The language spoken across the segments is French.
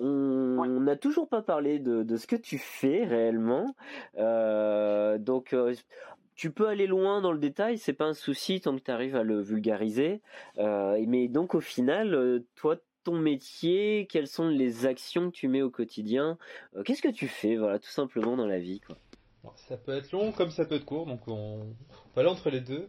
on n'a toujours pas parlé de, ce que tu fais réellement. Euh, donc, euh, tu peux aller loin dans le détail, c'est pas un souci tant que tu arrives à le vulgariser. Euh, mais donc, au final, toi, ton métier, quelles sont les actions que tu mets au quotidien Qu'est-ce que tu fais, voilà, tout simplement dans la vie, quoi? Ça peut être long comme ça peut être court, donc on, peut aller entre les deux.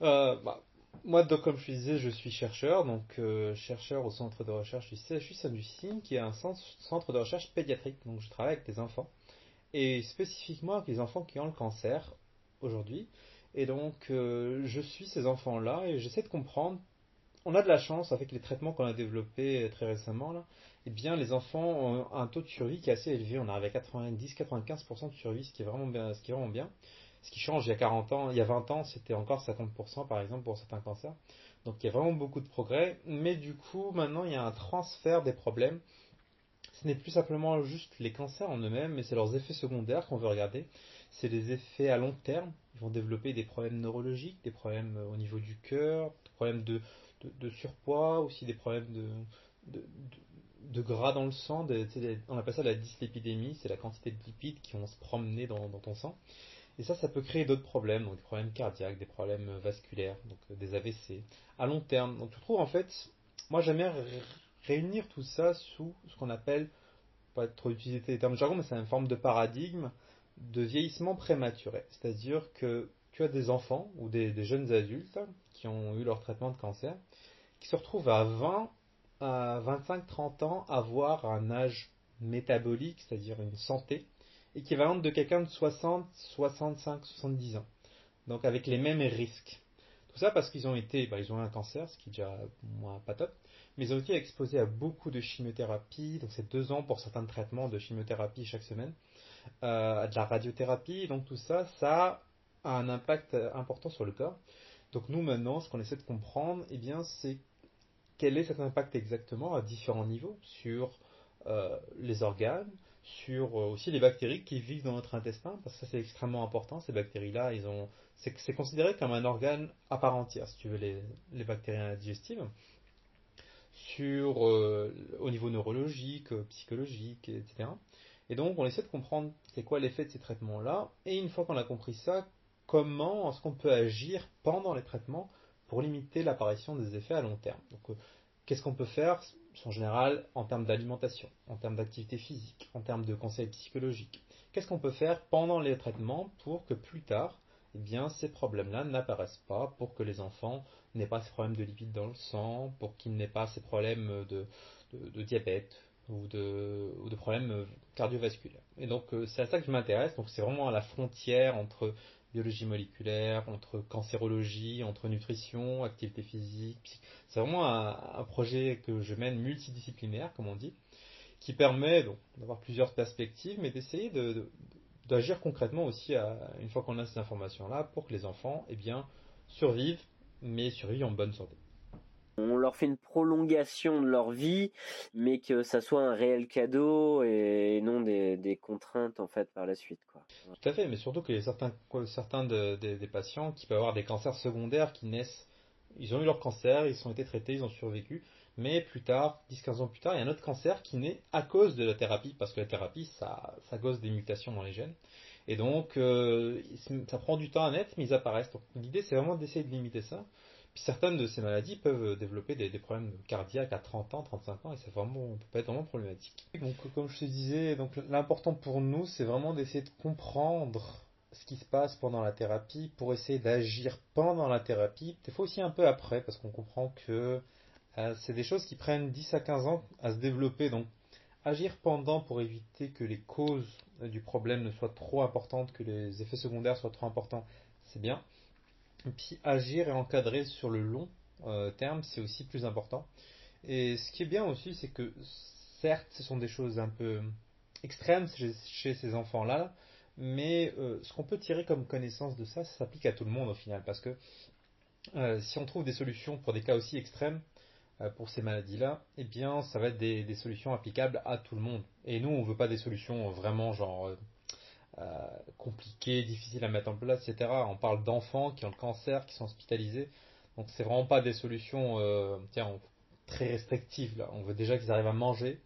Bah, moi, donc, comme je disais, je suis chercheur, donc euh, chercheur au centre de recherche du CHU Saint-Lucie, qui est un centre, de recherche pédiatrique. Donc, je travaille avec des enfants, et spécifiquement avec les enfants qui ont le cancer aujourd'hui. Et donc, euh, je suis ces enfants-là et j'essaie de comprendre. On a de la chance avec les traitements qu'on a développés très récemment là. Eh bien, les enfants ont un taux de survie qui est assez élevé. On arrive à 90-95% de survie, ce qui est vraiment bien. Ce qui est vraiment bien. Ce qui change, il y a 40 ans, il y a 20 ans, c'était encore 50% par exemple pour certains cancers. Donc il y a vraiment beaucoup de progrès. Mais du coup, maintenant, il y a un transfert des problèmes. Ce n'est plus simplement juste les cancers en eux-mêmes, mais c'est leurs effets secondaires qu'on veut regarder. C'est les effets à long terme. Ils vont développer des problèmes neurologiques, des problèmes au niveau du cœur, des problèmes de, surpoids, aussi des problèmes de, gras dans le sang. on appelle ça la dyslipidémie, c'est la quantité de lipides qui vont se promener dans ton sang. Et ça, ça peut créer d'autres problèmes, donc des problèmes cardiaques, des problèmes vasculaires, donc euh, des AVC, à long terme. Donc tu trouves en fait, moi j'aimerais réunir tout ça sous ce qu'on appelle, pas trop utiliser les termes jargon, mais c'est une forme de paradigme de vieillissement prématuré. C'est-à-dire que tu as des enfants ou des, des, jeunes adultes qui ont eu leur traitement de cancer, qui se retrouvent à 20 à 25-30 ans à avoir un âge métabolique, c'est-à-dire une santé, équivalente de quelqu'un de 60, 65, 70 ans. Donc avec les mêmes risques. Tout ça parce qu'ils ont été, bah, ils ont eu un cancer, ce qui est déjà pas top, mais ils ont été exposés à beaucoup de chimiothérapie, donc c'est deux ans pour certains traitements de chimiothérapie chaque semaine, euh, de la radiothérapie, donc tout ça, ça a un impact important sur le corps. Donc nous maintenant, ce qu'on essaie de comprendre, eh bien, c'est quel est cet impact exactement à différents niveaux sur euh, les organes, sur euh, aussi les bactéries qui vivent dans notre intestin, parce que c'est extrêmement important, ces bactéries-là, c'est, considéré comme un organe à part entière, si tu veux, les, bactéries digestives, sur, euh, au niveau neurologique, psychologique, etc. Et donc on essaie de comprendre c'est quoi l'effet de ces traitements-là, et une fois qu'on a compris ça, comment est-ce qu'on peut agir pendant les traitements pour limiter l'apparition des effets à long terme. Euh, qu'est-ce qu'on peut faire en général en termes d'alimentation, en termes d'activité physique, en termes de conseils psychologiques? Qu'est-ce qu'on peut faire pendant les traitements pour que plus tard, eh bien, ces problèmes-là n'apparaissent pas, pour que les enfants n'aient pas ces problèmes de lipides dans le sang, pour qu'ils n'aient pas ces problèmes de, diabète ou de, ou de, problèmes cardiovasculaires? Et donc, euh, c'est à ça que je m'intéresse. Donc, c'est vraiment à la frontière entre biologie moléculaire, entre cancérologie, entre nutrition, activité physique. C'est vraiment un, projet que je mène multidisciplinaire, comme on dit, qui permet d'avoir plusieurs perspectives, mais d'essayer d'agir concrètement aussi une fois qu'on a ces informations-là pour que les enfants eh bien, survivent, mais survivent en bonne santé on leur fait une prolongation de leur vie, mais que ça soit un réel cadeau et non des, contraintes en fait par la suite. Tout à fait, mais surtout a certains, certains des patients qui peuvent avoir des cancers secondaires qui naissent, ils ont eu leur cancer, ils ont été traités, ils ont survécu, mais plus tard, 10-15 ans plus tard, il y a un autre cancer qui naît à cause de la thérapie, parce que la thérapie, ça, ça cause des mutations dans les gènes. Et donc, euh, ça prend du temps à naître, mais ils apparaissent. Donc l'idée, c'est vraiment d'essayer de limiter ça certaines de ces maladies peuvent développer des, problèmes cardiaques à 30 ans, 35 ans, et ça vraiment, peut être vraiment problématique. Donc, comme je te disais, l'important pour nous, c'est vraiment d'essayer de comprendre ce qui se passe pendant la thérapie pour essayer d'agir pendant la thérapie, des fois aussi un peu après, parce qu'on comprend que euh, c'est des choses qui prennent 10 à 15 ans à se développer. Donc, agir pendant pour éviter que les causes du problème ne soient trop importantes, que les effets secondaires soient trop importants, c'est bien. Puis agir et encadrer sur le long euh, terme, c'est aussi plus important. Et ce qui est bien aussi, c'est que certes, ce sont des choses un peu extrêmes chez, ces enfants-là, mais euh, ce qu'on peut tirer comme connaissance de ça, ça s'applique à tout le monde au final, parce que euh, si on trouve des solutions pour des cas aussi extrêmes, pour ces maladies-là, eh bien, ça va être des, des, solutions applicables à tout le monde. Et nous, on veut pas des solutions vraiment genre compliqué, difficile à mettre en place, etc. On parle d'enfants qui ont le cancer, qui sont hospitalisés. Donc c'est vraiment pas des solutions euh, très restrictives. Là. On veut déjà qu'ils arrivent à manger,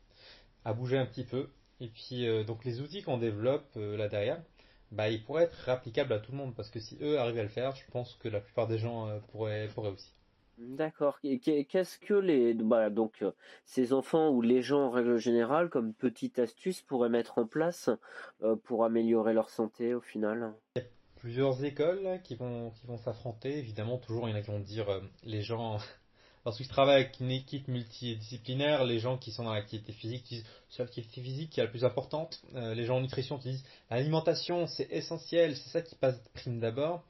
à bouger un petit peu. Et puis, euh, donc les outils qu'on développe euh, là derrière, bah, ils pourraient être applicables à tout le monde. Parce que si eux arrivent à le faire, je pense que la plupart des gens euh, pourraient aussi. D'accord. Qu'est-ce que les bah, donc ces enfants ou les gens en règle générale, comme petite astuce, pourraient mettre en place pour améliorer leur santé au final? Il y a plusieurs écoles qui vont qui vont s'affronter. Évidemment, toujours il y en a qui vont dire les gens Lorsque je travaille avec une équipe multidisciplinaire, les gens qui sont dans l'activité physique disent c'est l'activité physique qui est la plus importante. Euh, les gens en nutrition disent l'alimentation c'est essentiel, c'est ça qui passe prime d'abord.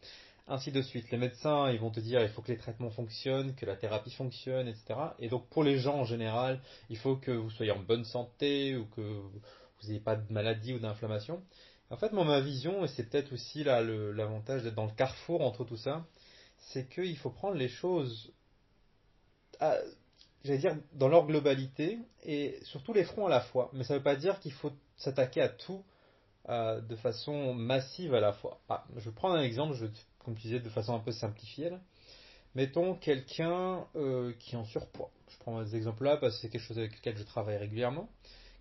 Ainsi de suite. Les médecins, ils vont te dire il faut que les traitements fonctionnent, que la thérapie fonctionne, etc. Et donc pour les gens en général, il faut que vous soyez en bonne santé ou que vous n'ayez pas de maladie ou d'inflammation. En fait, moi, ma vision, et c'est peut-être aussi là l'avantage d'être dans le carrefour entre tout ça, c'est qu'il faut prendre les choses j'allais dire, dans leur globalité et sur tous les fronts à la fois. Mais ça ne veut pas dire qu'il faut s'attaquer à tout euh, de façon massive à la fois. Ah, je prendre un exemple, comme tu disais, de façon un peu simplifiée. Mettons quelqu'un euh, qui est en surpoids. Je prends ces exemples-là parce que c'est quelque chose avec lequel je travaille régulièrement.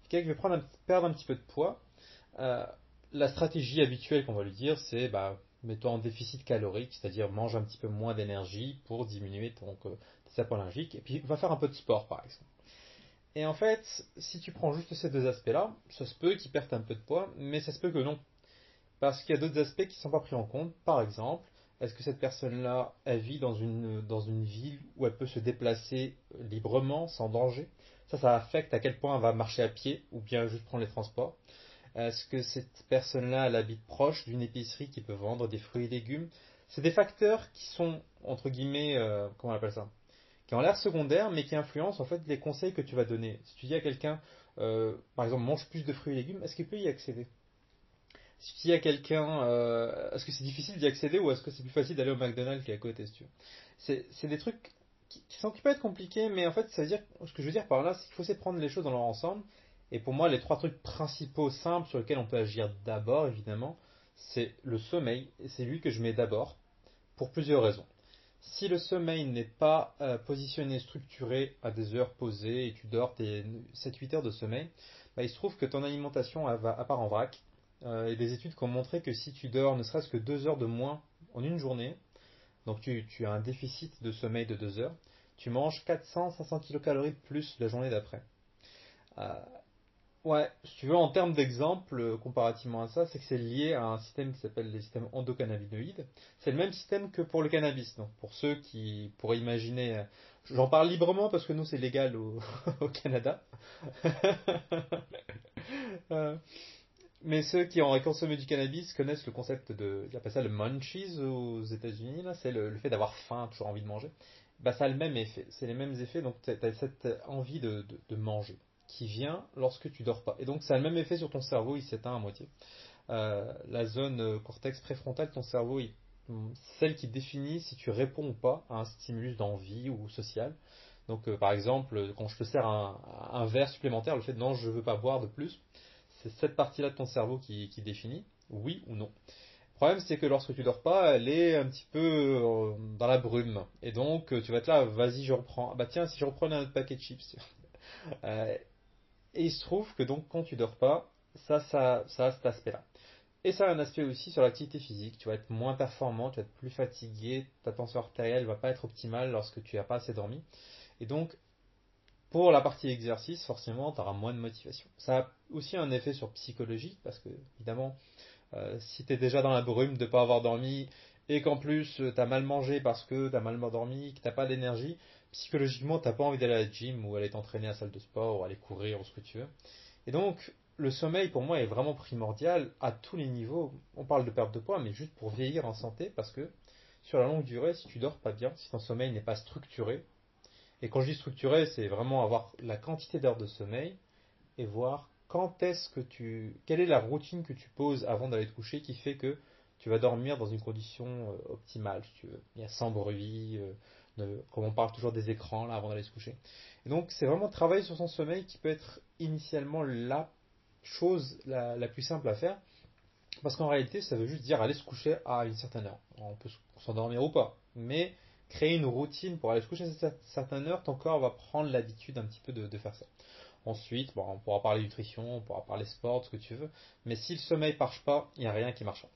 Quelqu'un qui veut prendre perdre un petit peu de poids. Euh, la stratégie habituelle qu'on va lui dire, c'est bah, mets-toi en déficit calorique, c'est-à-dire mange un petit peu moins d'énergie pour diminuer ton, allergique, et puis va faire un peu de sport par exemple. Et en fait, si tu prends juste ces deux aspects-là, ça se peut qu'il perde un peu de poids, mais ça se peut que non. Parce qu'il y a d'autres aspects qui ne sont pas pris en compte. Par exemple, est-ce que cette personne-là, elle vit dans une, dans une ville où elle peut se déplacer librement, sans danger? Ça, ça affecte à quel point elle va marcher à pied ou bien juste prendre les transports? Est-ce que cette personne-là, elle habite proche d'une épicerie qui peut vendre des fruits et légumes? C'est des facteurs qui sont, entre guillemets, euh, comment on appelle ça? Qui ont l'air secondaires, mais qui influencent en fait les conseils que tu vas donner. Si tu dis à quelqu'un, euh, par exemple, mange plus de fruits et légumes, est-ce qu'il peut y accéder? Si tu dis à quelqu'un, euh, est-ce que c'est difficile d'y accéder ou est-ce que c'est plus facile d'aller au McDonald's qui est à côté, si tu veux? C'est des trucs qui, sont, qui peuvent être compliqués, mais en fait, ça dire, ce que je veux dire par là, c'est qu'il faut essayer prendre les choses dans leur ensemble. Et pour moi, les trois trucs principaux simples sur lesquels on peut agir d'abord, évidemment, c'est le sommeil, et c'est lui que je mets d'abord, pour plusieurs raisons. Si le sommeil n'est pas euh, positionné, structuré à des heures posées et tu dors tes 7-8 heures de sommeil, bah, il se trouve que ton alimentation va à part en vrac. Euh, et des études qui ont montré que si tu dors ne serait-ce que 2 heures de moins en une journée, donc tu, as un déficit de sommeil de 2 heures, tu manges 400-500 kcal de plus la journée d'après. Euh, Ouais, si tu veux, en termes d'exemple, euh, comparativement à ça, c'est que c'est lié à un système qui s'appelle les systèmes endocannabinoïdes. C'est le même système que pour le cannabis. Donc, pour ceux qui pourraient imaginer, j'en parle librement parce que nous c'est légal au, Canada. mais ceux qui ont consommé du cannabis connaissent le concept de, ils appellent ça le munchies aux États-Unis. Là, c'est le, fait d'avoir faim, toujours envie de manger. Bah, ça a le même effet. C'est les mêmes effets. Donc, tu as cette envie de manger qui vient lorsque tu dors pas. Et donc ça a le même effet sur ton cerveau, il s'éteint à moitié. Euh, la zone euh, cortex préfrontal de ton cerveau, celle qui définit si tu réponds ou pas à un stimulus d'envie ou social. Donc euh, par exemple, quand je te sers un, verre supplémentaire, le fait de non, je veux pas boire de plus, c'est cette partie-là de ton cerveau qui, définit oui ou non. Le problème, c'est que lorsque tu dors pas, elle est un petit peu dans la brume. Et donc, tu vas être là, vas-y, je reprends. bah tiens, si je reprenais un autre paquet de chips. Et il se trouve que donc quand tu dors pas, ça, ça, ça a cet aspect-là. Et ça a un aspect aussi sur l'activité physique. Tu vas être moins performant, tu vas être plus fatigué, ta tension artérielle va pas être optimale lorsque tu n'as pas assez dormi. Et donc, pour la partie exercice, forcément, tu auras moins de motivation. Ça a aussi un effet sur psychologie, parce que, évidemment, euh, si tu es déjà dans la brume de ne pas avoir dormi, et qu'en plus tu as mal mangé parce que tu as mal dormi, que tu pas d'énergie, psychologiquement, t'as pas envie d'aller à la gym ou aller t'entraîner à la salle de sport ou aller courir ou ce que tu veux. Et donc, le sommeil pour moi est vraiment primordial à tous les niveaux. On parle de perte de poids, mais juste pour vieillir en santé parce que sur la longue durée, si tu dors pas bien, si ton sommeil n'est pas structuré, et quand je dis structuré, c'est vraiment avoir la quantité d'heures de sommeil et voir quand est-ce que tu, quelle est la routine que tu poses avant d'aller te coucher qui fait que tu vas dormir dans une condition euh, optimale, si tu veux. Il y a sans bruit, euh, comme on parle toujours des écrans là avant d'aller se coucher. Et donc c'est vraiment travailler sur son sommeil qui peut être initialement la chose la, plus simple à faire. Parce qu'en réalité, ça veut juste dire aller se coucher à une certaine heure. On peut s'endormir ou pas. Mais créer une routine pour aller se coucher à une certaine heure, ton corps va prendre l'habitude un petit peu de, faire ça. Ensuite, on pourra parler nutrition, on pourra parler sport, ce que tu veux. Mais si le sommeil marche pas, il n'y a rien qui marchera.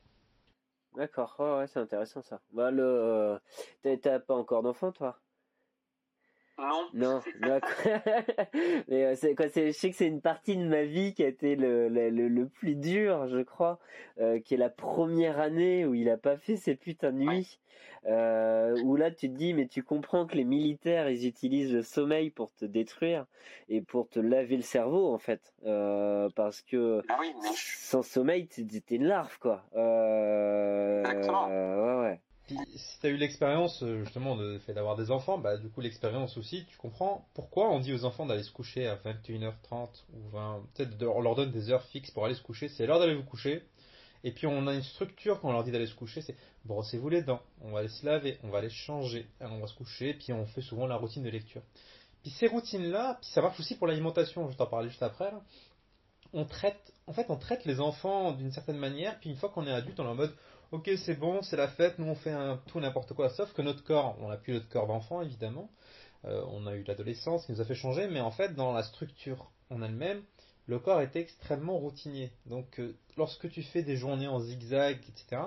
D'accord, ouais, c'est intéressant ça. Bah, le... T'as pas encore d'enfant, toi? Non. Non, mais euh, c'est quoi je sais que c'est une partie de ma vie qui a été le, le, le, plus dur, je crois, euh, qui est la première année où il a pas fait ses putains de nuits. Euh, où là tu te dis mais tu comprends que les militaires ils utilisent le sommeil pour te détruire et pour te laver le cerveau en fait parce que ah oui, mais... sans sommeil t'es une larve quoi Exactement. ouais ouais puis, si tu as eu l'expérience euh, justement de fait d'avoir des enfants, bah du coup l'expérience aussi, tu comprends pourquoi on dit aux enfants d'aller se coucher à 21h30 ou 20, peut-être on leur donne des heures fixes pour aller se coucher, c'est l'heure d'aller vous coucher. Et puis on a une structure quand on leur dit d'aller se coucher, c'est brossez-vous les dents, on va aller se laver, on va aller changer, on va se coucher, puis on fait souvent la routine de lecture. Puis ces routines-là, puis ça marche aussi pour l'alimentation, je t'en parlais juste après. On traite, en fait, on traite les enfants d'une certaine manière, puis une fois qu'on est adulte, on est en mode ok c'est bon, c'est la fête, nous on fait un, tout n'importe quoi, sauf que notre corps, on n'a plus notre corps d'enfant évidemment, euh, on a eu l'adolescence qui nous a fait changer, mais en fait dans la structure en elle-même, le corps était extrêmement routinier. Donc euh, lorsque tu fais des journées en zigzag, etc.,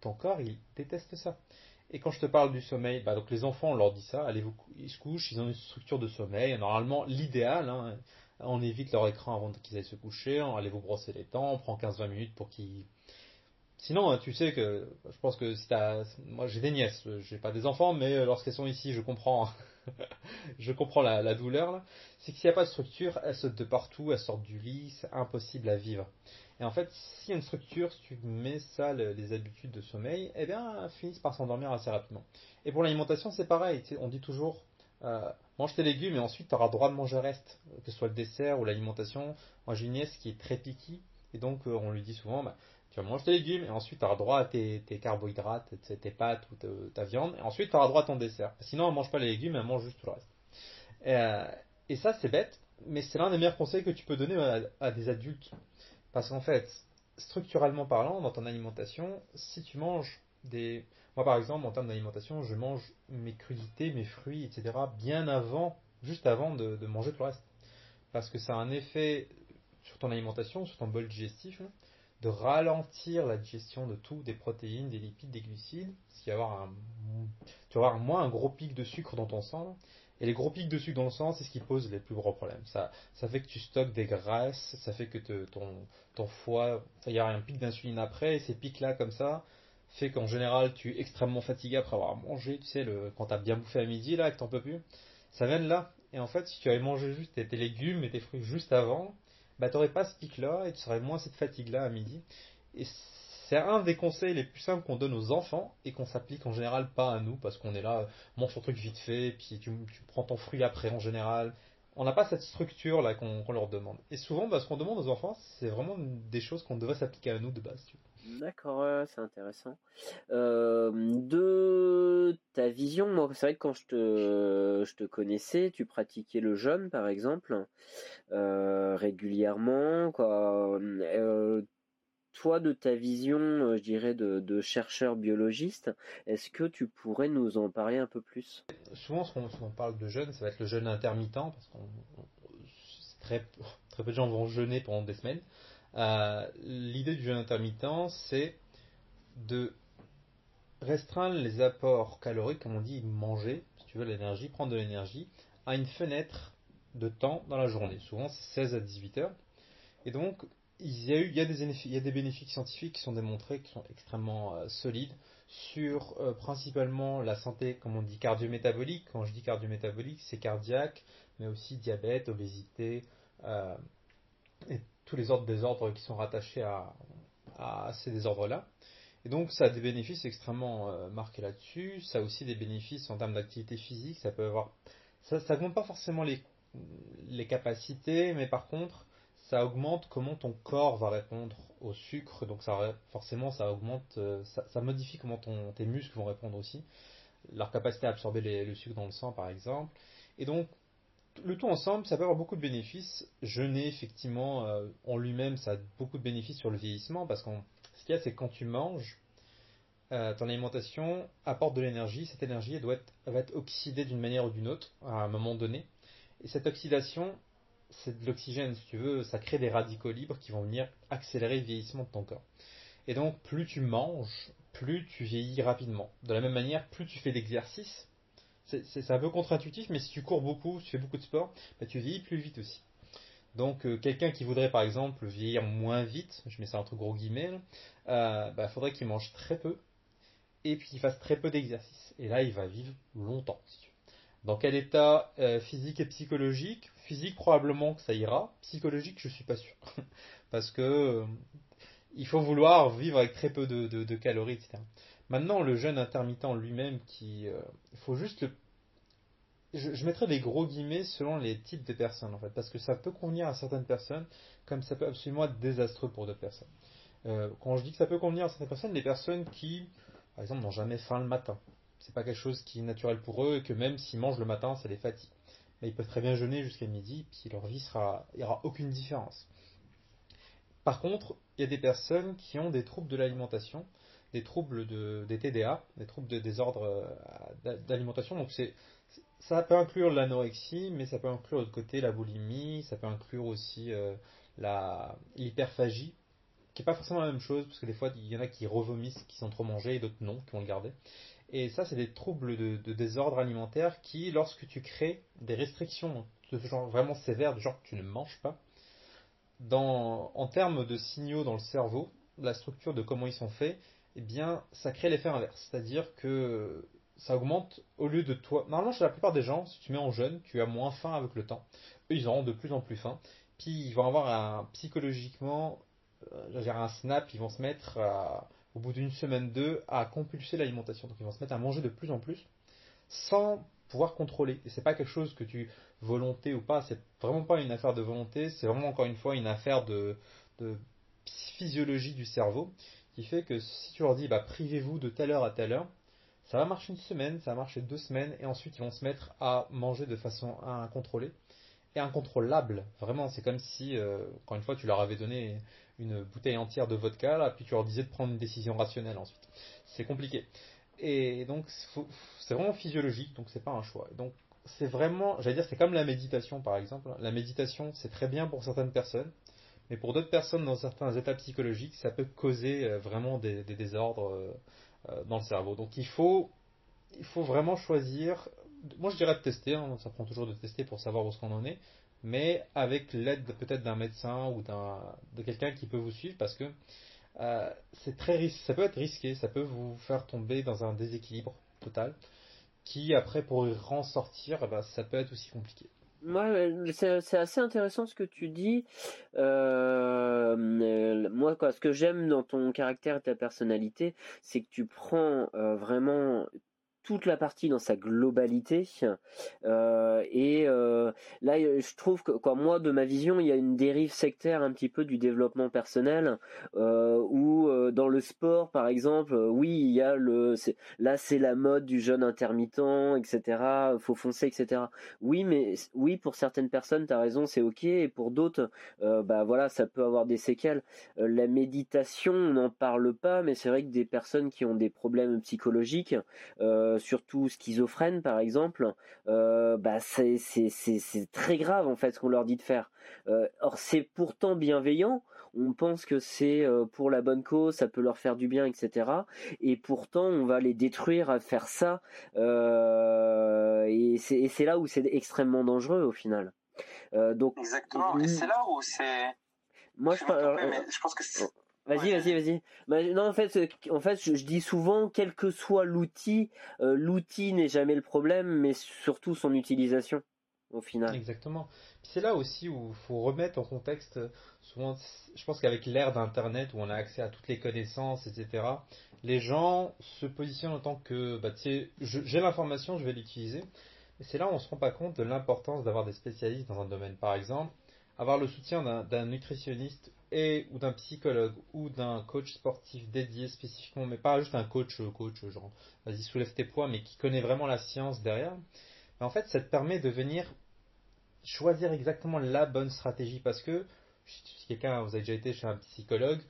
ton corps il déteste ça. Et quand je te parle du sommeil, bah, donc les enfants on leur dit ça, allez vous, ils se couchent, ils ont une structure de sommeil, normalement l'idéal, hein, on évite leur écran avant qu'ils aillent se coucher, allez vous brosser les dents, on prend 15-20 minutes pour qu'ils Sinon, tu sais que je pense que si t'as, moi j'ai des nièces, j'ai pas des enfants, mais lorsqu'elles sont ici, je comprends, je comprends la, douleur là. C'est que s'il n'y a pas de structure, elles sautent de partout, elles sortent du lit, c'est impossible à vivre. Et en fait, s'il y a une structure, si tu mets ça, les habitudes de sommeil, eh bien, elles finissent par s'endormir assez rapidement. Et pour l'alimentation, c'est pareil. On dit toujours, euh, mange tes légumes et ensuite tu auras droit de manger le reste, que ce soit le dessert ou l'alimentation. Moi, j'ai une nièce qui est très piquée, et donc euh, on lui dit souvent, bah, tu vas manger tes légumes, et ensuite tu auras droit à tes, carbohydrates, tes pâtes ou ta viande, et ensuite tu auras droit à ton dessert. Sinon, elle mange pas les légumes, elle mange juste tout le reste. Et, euh, ça, c'est bête, mais c'est l'un des meilleurs conseils que tu peux donner à, des adultes. Parce qu'en fait, structurellement parlant, dans ton alimentation, si tu manges des... Moi, par exemple, en termes d'alimentation, je mange mes crudités, mes fruits, etc., bien avant, juste avant de, de manger tout le reste. Parce que ça a un effet sur ton alimentation, sur ton bol digestif, de ralentir la digestion de tout, des protéines, des lipides, des glucides, ce qui va avoir un, tu vas avoir moins un gros pic de sucre dans ton sang. Et les gros pics de sucre dans le sang, c'est ce qui pose les plus gros problèmes. Ça, ça fait que tu stockes des graisses, ça fait que ton, ton foie, il y a un pic d'insuline après, et ces pics-là comme ça, fait qu'en général, tu es extrêmement fatigué après avoir mangé, tu sais, le, quand tu as bien bouffé à midi, là, que t'en peux plus. Ça vient là. Et en fait, si tu avais mangé juste tes légumes et tes fruits juste avant, bah, tu n'aurais pas ce pic-là et tu serais moins cette fatigue-là à midi. Et c'est un des conseils les plus simples qu'on donne aux enfants et qu'on s'applique en général pas à nous parce qu'on est là, mange ton truc vite fait, puis tu, prends ton fruit après en général. On n'a pas cette structure là qu'on leur demande. Et souvent, bah, ce qu'on demande aux enfants, c'est vraiment des choses qu'on devrait s'appliquer à nous de base. D'accord, c'est intéressant. Euh, de ta vision, c'est vrai que quand je te, connaissais, tu pratiquais le jeûne, par exemple, euh, régulièrement. Euh, toi, de ta vision, je dirais, de, chercheur biologiste, est-ce que tu pourrais nous en parler un peu plus? Souvent, ce on parle de jeûne, ça va être le jeûne intermittent, parce qu'on très, très peu de gens vont jeûner pendant des semaines. Euh, l'idée du jeûne intermittent, c'est de restreindre les apports caloriques, comme on dit, manger, si tu veux, l'énergie, prendre de l'énergie, à une fenêtre de temps dans la journée. Souvent, c'est 16 à 18 heures. Et donc, il y a, des, bénéfices scientifiques qui sont démontrés, qui sont extrêmement euh, solides, sur euh, principalement la santé, comme on dit, cardio-métabolique. Quand je dis cardio-métabolique, c'est cardiaque, mais aussi diabète, obésité, tous les ordres désordres qui sont rattachés à, ces désordres-là. Et donc ça a des bénéfices extrêmement euh, marqués là-dessus. Ça a aussi des bénéfices en termes d'activité physique. Ça peut avoir, ça, augmente pas forcément les, capacités, mais par contre ça augmente comment ton corps va répondre au sucre. Donc ça forcément ça augmente, euh, ça, modifie comment tes muscles vont répondre aussi. Leur capacité à absorber le sucre dans le sang par exemple. Et donc le tout ensemble, ça peut avoir beaucoup de bénéfices. Jeûner, effectivement, euh, en lui-même, ça a beaucoup de bénéfices sur le vieillissement, parce que ce qu'il y a, c'est que quand tu manges, euh, ton alimentation apporte de l'énergie. Cette énergie, elle, doit être, va être oxydée d'une manière ou d'une autre, à un moment donné. Et cette oxydation, c'est de l'oxygène, si tu veux, ça crée des radicaux libres qui vont venir accélérer le vieillissement de ton corps. Et donc, plus tu manges, plus tu vieillis rapidement. De la même manière, plus tu fais d'exercice, c'est un peu contre-intuitif, mais si tu cours beaucoup, si tu fais beaucoup de sport, bah, tu vieillis plus vite aussi. Donc, euh, quelqu'un qui voudrait par exemple vieillir moins vite, je mets ça entre gros guillemets, il euh, bah, faudrait qu'il mange très peu et puis qu'il fasse très peu d'exercice. Et là, il va vivre longtemps. Dans quel état euh, physique et psychologique? Physique, probablement que ça ira. Psychologique, je suis pas sûr. Parce que il faut vouloir vivre avec très peu de, calories, etc. Maintenant, le jeûne intermittent lui-même, qui, il faut juste le je, je, mettrais des gros guillemets selon les types de personnes en fait, parce que ça peut convenir à certaines personnes, comme ça peut absolument être désastreux pour d'autres personnes. Euh, quand je dis que ça peut convenir à certaines personnes, les personnes qui, par exemple, n'ont jamais faim le matin, c'est pas quelque chose qui est naturel pour eux et que même s'ils mangent le matin, ça les fatigue. Mais ils peuvent très bien jeûner jusqu'à midi, puis leur vie sera, il n'y aura aucune différence. Par contre, il y a des personnes qui ont des troubles de l'alimentation, des troubles de, des TDA, des troubles de désordre euh, d'alimentation. Donc c'est ça peut inclure l'anorexie, mais ça peut inclure de côté la boulimie, ça peut inclure aussi euh, l'hyperphagie, qui n'est pas forcément la même chose, parce que des fois il y en a qui revomissent, qui sont trop mangés, et d'autres non, qui vont le garder. Et ça, c'est des troubles de, désordre alimentaire qui, lorsque tu crées des restrictions de genre vraiment sévères, de genre tu ne manges pas, dans, en termes de signaux dans le cerveau, la structure de comment ils sont faits, eh bien, ça crée l'effet inverse. C'est-à-dire que ça augmente au lieu de toi. Normalement, chez la plupart des gens, si tu mets en jeune, tu as moins faim avec le temps. Eux, ils auront de plus en plus faim. Puis ils vont avoir un psychologiquement, euh, un snap, ils vont se mettre au bout d'une semaine, deux, à compulser l'alimentation. Donc ils vont se mettre à manger de plus en plus sans pouvoir contrôler. Et c'est pas quelque chose que tu volonté ou pas, c'est vraiment pas une affaire de volonté, c'est vraiment encore une fois une affaire de physiologie du cerveau qui fait que si tu leur dis bah privez-vous de telle heure à telle heure, ça va marcher une semaine, ça va marcher deux semaines, et ensuite ils vont se mettre à manger de façon incontrôlée et incontrôlable. Vraiment, c'est comme si, euh, encore une fois, tu leur avais donné une bouteille entière de vodka, là, puis tu leur disais de prendre une décision rationnelle ensuite. C'est compliqué. Et donc, c'est vraiment physiologique, donc c'est pas un choix. Donc, c'est vraiment, j'allais dire, c'est comme la méditation par exemple. La méditation, c'est très bien pour certaines personnes, mais pour d'autres personnes dans certains états psychologiques, ça peut causer euh, vraiment des, désordres. Euh, euh, dans le cerveau. Donc il faut, il faut vraiment choisir. Moi je dirais de tester, hein, ça prend toujours de tester pour savoir où ce qu'on en est, mais avec l'aide peut-être d'un médecin ou d'un, de quelqu'un qui peut vous suivre parce que c'est très ça peut être risqué, ça peut vous faire tomber dans un déséquilibre total qui après pour y en ben, ça peut être aussi compliqué. Ouais, c'est assez intéressant ce que tu dis. Euh, moi, quoi, ce que j'aime dans ton caractère et ta personnalité, c'est que tu prends euh, vraiment toute la partie dans sa globalité. Euh, et euh, là, je trouve que, quoi, moi, de ma vision, il y a une dérive sectaire un petit peu du développement personnel, euh, où euh, dans le sport, par exemple, euh, oui, il y a le, là, c'est la mode du jeûne intermittent, etc. Faut foncer, etc. Oui, mais oui, pour certaines personnes, tu as raison, c'est ok, et pour d'autres, bah voilà, ça peut avoir des séquelles. la méditation, on n'en parle pas, mais c'est vrai que des personnes qui ont des problèmes psychologiques, euh, surtout schizophrènes par exemple, euh, bah c'est très grave en fait ce qu'on leur dit de faire. Euh, or c'est pourtant bienveillant. On pense que c'est pour la bonne cause, ça peut leur faire du bien, etc. Et pourtant, on va les détruire à faire ça. et c'est là où c'est extrêmement dangereux au final. donc, Exactement. Et c'est là où c'est. Moi, je, je pense que Vas-y, vas-y, vas-y. Bah, non, en fait, en fait, je, dis souvent, quel que soit l'outil, euh, l'outil n'est jamais le problème, mais surtout son utilisation, au final. Exactement. C'est là aussi où il faut remettre en contexte. Souvent, je pense qu'avec l'ère d'Internet, où on a accès à toutes les connaissances, etc., les gens se positionnent en tant que, bah, tu sais, j'ai l'information, je vais l'utiliser. Et c'est là où on se rend pas compte de l'importance d'avoir des spécialistes dans un domaine. Par exemple, avoir le soutien d'un nutritionniste et ou d'un psychologue ou d'un coach sportif dédié spécifiquement, mais pas juste un coach euh, coach genre vas-y soulève tes poids, mais qui connaît vraiment la science derrière. Mais en fait, ça te permet de venir choisir exactement la bonne stratégie parce que si quelqu'un vous avez déjà été chez un psychologue,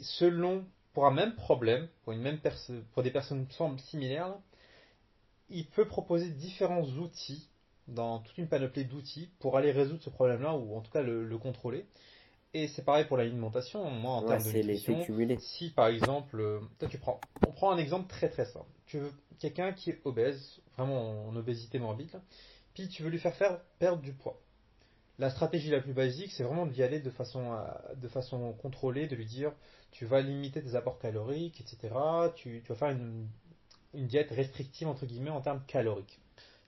selon pour un même problème, pour une même pour des personnes similaires, il peut proposer différents outils dans toute une panoplie d'outils pour aller résoudre ce problème-là, ou en tout cas le, contrôler. Et c'est pareil pour l'alimentation. Moi, en termes de nutrition, si par exemple, euh, tu prends, on prend un exemple très très simple. Tu veux quelqu'un qui est obèse, vraiment en obésité morbide, puis tu veux lui faire faire perdre du poids. La stratégie la plus basique, c'est vraiment d'y aller de façon, euh, de façon contrôlée, de lui dire tu vas limiter tes apports caloriques, etc. Tu, vas faire une, diète restrictive entre guillemets en termes caloriques.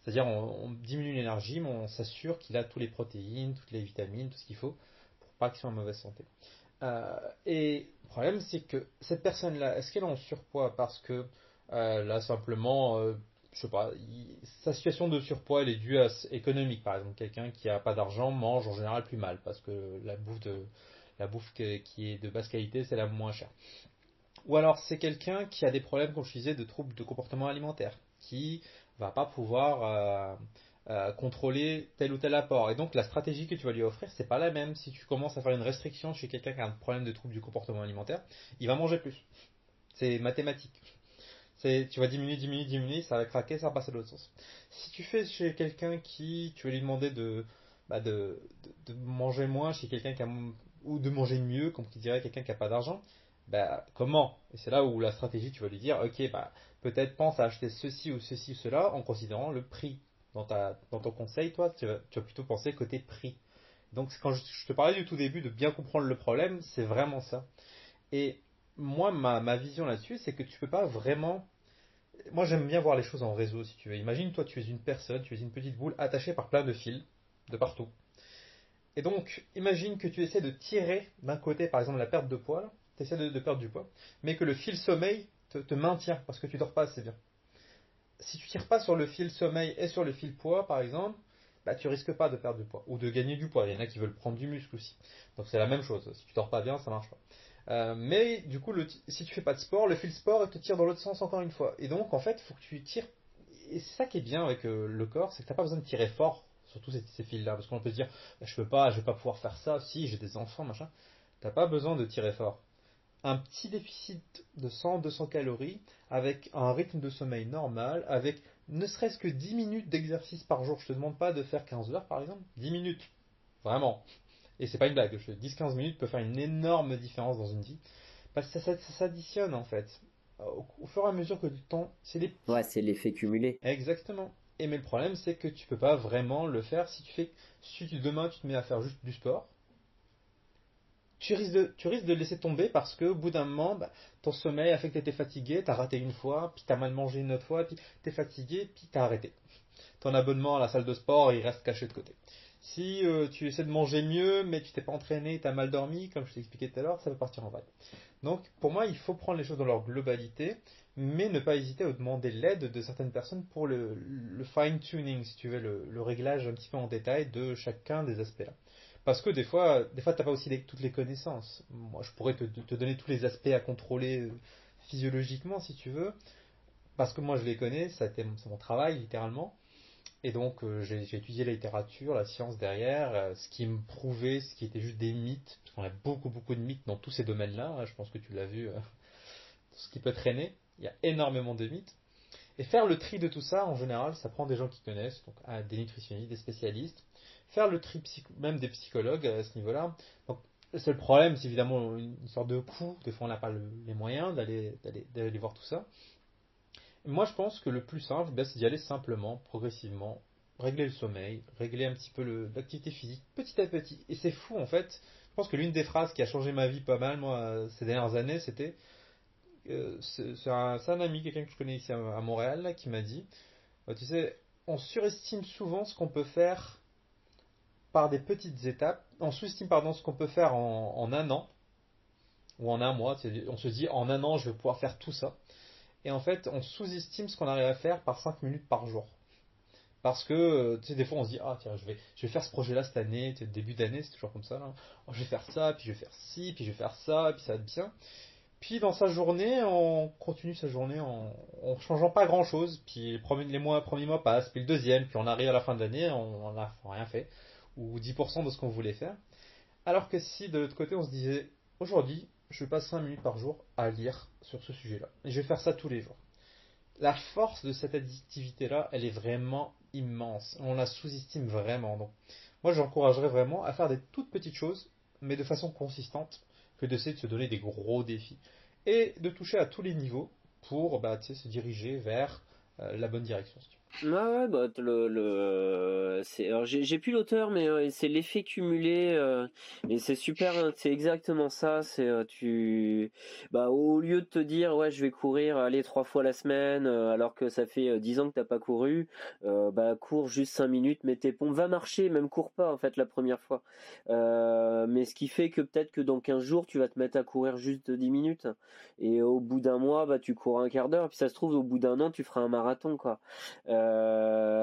C'est-à-dire on, diminue l'énergie, mais on s'assure qu'il a toutes les protéines, toutes les vitamines, tout ce qu'il faut pas qu'il soit en mauvaise santé. Euh, et le problème, c'est que cette personne-là, est-ce qu'elle est en surpoids parce que euh, là simplement je sais pas, sa situation de surpoids elle est due à économique par exemple. Quelqu'un qui a pas d'argent mange en général plus mal parce que la bouffe la bouffe qui est de basse qualité c'est la moins chère. Ou alors c'est quelqu'un qui a des problèmes comme je disais de troubles de comportement alimentaire, qui va pas pouvoir euh, contrôler tel ou tel apport. Et donc la stratégie que tu vas lui offrir c'est pas la même. Si tu commences à faire une restriction chez quelqu'un qui a un problème de trouble du comportement alimentaire, il va manger plus. C'est mathématique tu vas diminuer, diminuer, diminuer, ça va craquer, ça va passer de l'autre sens. Si tu fais chez quelqu'un qui, tu vas lui demander de, bah de, de, manger moins chez quelqu'un qui a, ou de manger mieux, comme qui dirait quelqu'un qui n'a pas d'argent, bah, comment? Et c'est là où la stratégie, tu vas lui dire, ok, bah, peut-être pense à acheter ceci ou ceci ou cela en considérant le prix. Dans, ton conseil, toi, tu vas, tu plutôt penser côté prix. Donc, quand je, te parlais du tout début de bien comprendre le problème, c'est vraiment ça. Et moi, ma, vision là-dessus, c'est que tu peux pas vraiment moi j'aime bien voir les choses en réseau si tu veux. Imagine toi tu es une personne, tu es une petite boule attachée par plein de fils de partout. Et donc imagine que tu essaies de tirer d'un côté par exemple la perte de poids, tu essaies de, perdre du poids, mais que le fil sommeil te, maintient parce que tu dors pas assez bien. Si tu tires pas sur le fil sommeil et sur le fil poids par exemple, bah, tu risques pas de perdre du poids ou de gagner du poids. Il y en a qui veulent prendre du muscle aussi. Donc c'est la même chose. Si tu dors pas bien, ça marche pas. Euh, mais du coup, si tu fais pas de sport, le fil sport te tire dans l'autre sens encore une fois. Et donc, en fait, il faut que tu tires. Et c'est ça qui est bien avec euh, le corps, c'est que t'as pas besoin de tirer fort sur tous ces, fils-là, parce qu'on peut se dire, bah, je peux pas, je vais pas pouvoir faire ça. Si j'ai des enfants, machin. T'as pas besoin de tirer fort. Un petit déficit de 100-200 calories, avec un rythme de sommeil normal, avec ne serait-ce que 10 minutes d'exercice par jour. Je te demande pas de faire 15 heures, par exemple. 10 minutes. Vraiment. Et c'est pas une blague, 10-15 minutes peut faire une énorme différence dans une vie. Parce que ça, s'additionne en fait. Au, fur et à mesure que du temps, c'est les... Ouais, c'est l'effet cumulé. Exactement. Et mais le problème, c'est que tu peux pas vraiment le faire si tu fais... Si tu, demain, tu te mets à faire juste du sport, tu risques de, laisser tomber parce que au bout d'un moment, bah, ton sommeil a fait que tu étais fatigué, tu as raté une fois, puis tu as mal mangé une autre fois, puis tu es fatigué, puis tu as arrêté. Ton abonnement à la salle de sport, il reste caché de côté. Si euh, tu essaies de manger mieux, mais tu t'es pas entraîné, tu as mal dormi, comme je t'ai expliqué tout à l'heure, ça peut partir en vague. Donc, pour moi, il faut prendre les choses dans leur globalité, mais ne pas hésiter à demander l'aide de certaines personnes pour le, fine-tuning, si tu veux, le, réglage un petit peu en détail de chacun des aspects-là. Parce que des fois, des fois, t'as pas aussi toutes les connaissances. Moi, je pourrais te, te, donner tous les aspects à contrôler euh, physiologiquement, si tu veux, parce que moi, je les connais, c'est mon travail, littéralement. Et donc euh, j'ai étudié la littérature, la science derrière, euh, ce qui me prouvait, ce qui était juste des mythes, parce qu'on a beaucoup beaucoup de mythes dans tous ces domaines-là, hein, je pense que tu l'as vu, ce qui peut traîner, il y a énormément de mythes. Et faire le tri de tout ça, en général, ça prend des gens qui connaissent, donc des nutritionnistes, des spécialistes. Faire le tri, même des psychologues à ce niveau-là. Donc le seul problème, c'est évidemment une sorte de coût. Des fois, on n'a pas les moyens d'aller voir tout ça. Moi, je pense que le plus simple, ben, c'est d'y aller simplement, progressivement, régler le sommeil, régler un petit peu l'activité physique, petit à petit. Et c'est fou, en fait. Je pense que l'une des phrases qui a changé ma vie pas mal, moi, ces dernières années, c'était. Euh, c'est un, ami, quelqu'un que je connais ici à, Montréal, qui m'a dit euh, Tu sais, on surestime souvent ce qu'on peut faire par des petites étapes. On sous-estime, pardon, ce qu'on peut faire en, un an ou en un mois. On se dit En un an, je vais pouvoir faire tout ça et en fait, on sous-estime ce qu'on arrive à faire par 5 minutes par jour. Parce que, euh, des fois, on se dit, ah, tiens, je vais, je vais faire ce projet-là cette année, début d'année, c'est toujours comme ça, là. Oh, je vais faire ça, puis je vais faire ci, puis je vais faire ça, puis ça va être bien. Puis dans sa journée, on continue sa journée en, en changeant pas grand-chose. Puis les les mois, premiers mois passent, puis le deuxième, puis on arrive à la fin de l'année, on n'a rien fait. Ou 10% de ce qu'on voulait faire. Alors que si de l'autre côté, on se disait, aujourd'hui, je passe 5 minutes par jour à lire sur ce sujet-là. Et je vais faire ça tous les jours. La force de cette activité-là, elle est vraiment immense. On la sous-estime vraiment. Donc, moi, j'encouragerais vraiment à faire des toutes petites choses, mais de façon consistante, que d'essayer de se donner des gros défis. Et de toucher à tous les niveaux pour bah, se diriger vers euh, la bonne direction. Ouais, ouais, bah, le, le, c'est, alors j'ai, j'ai plus l'auteur, mais euh, c'est l'effet cumulé, euh, et c'est super, hein, c'est exactement ça, c'est, euh, tu, bah, au lieu de te dire, ouais, je vais courir, aller trois fois la semaine, alors que ça fait dix ans que t'as pas couru, bah, cours juste cinq minutes, mais tes pompes, va marcher, même cours pas, en fait, la première fois. mais ce qui fait que peut-être que dans 15 jours, tu vas te mettre à courir juste 10 minutes, et au bout d'un mois, bah, tu cours un quart d'heure, puis ça se trouve, au bout d'un an, tu feras un marathon, quoi.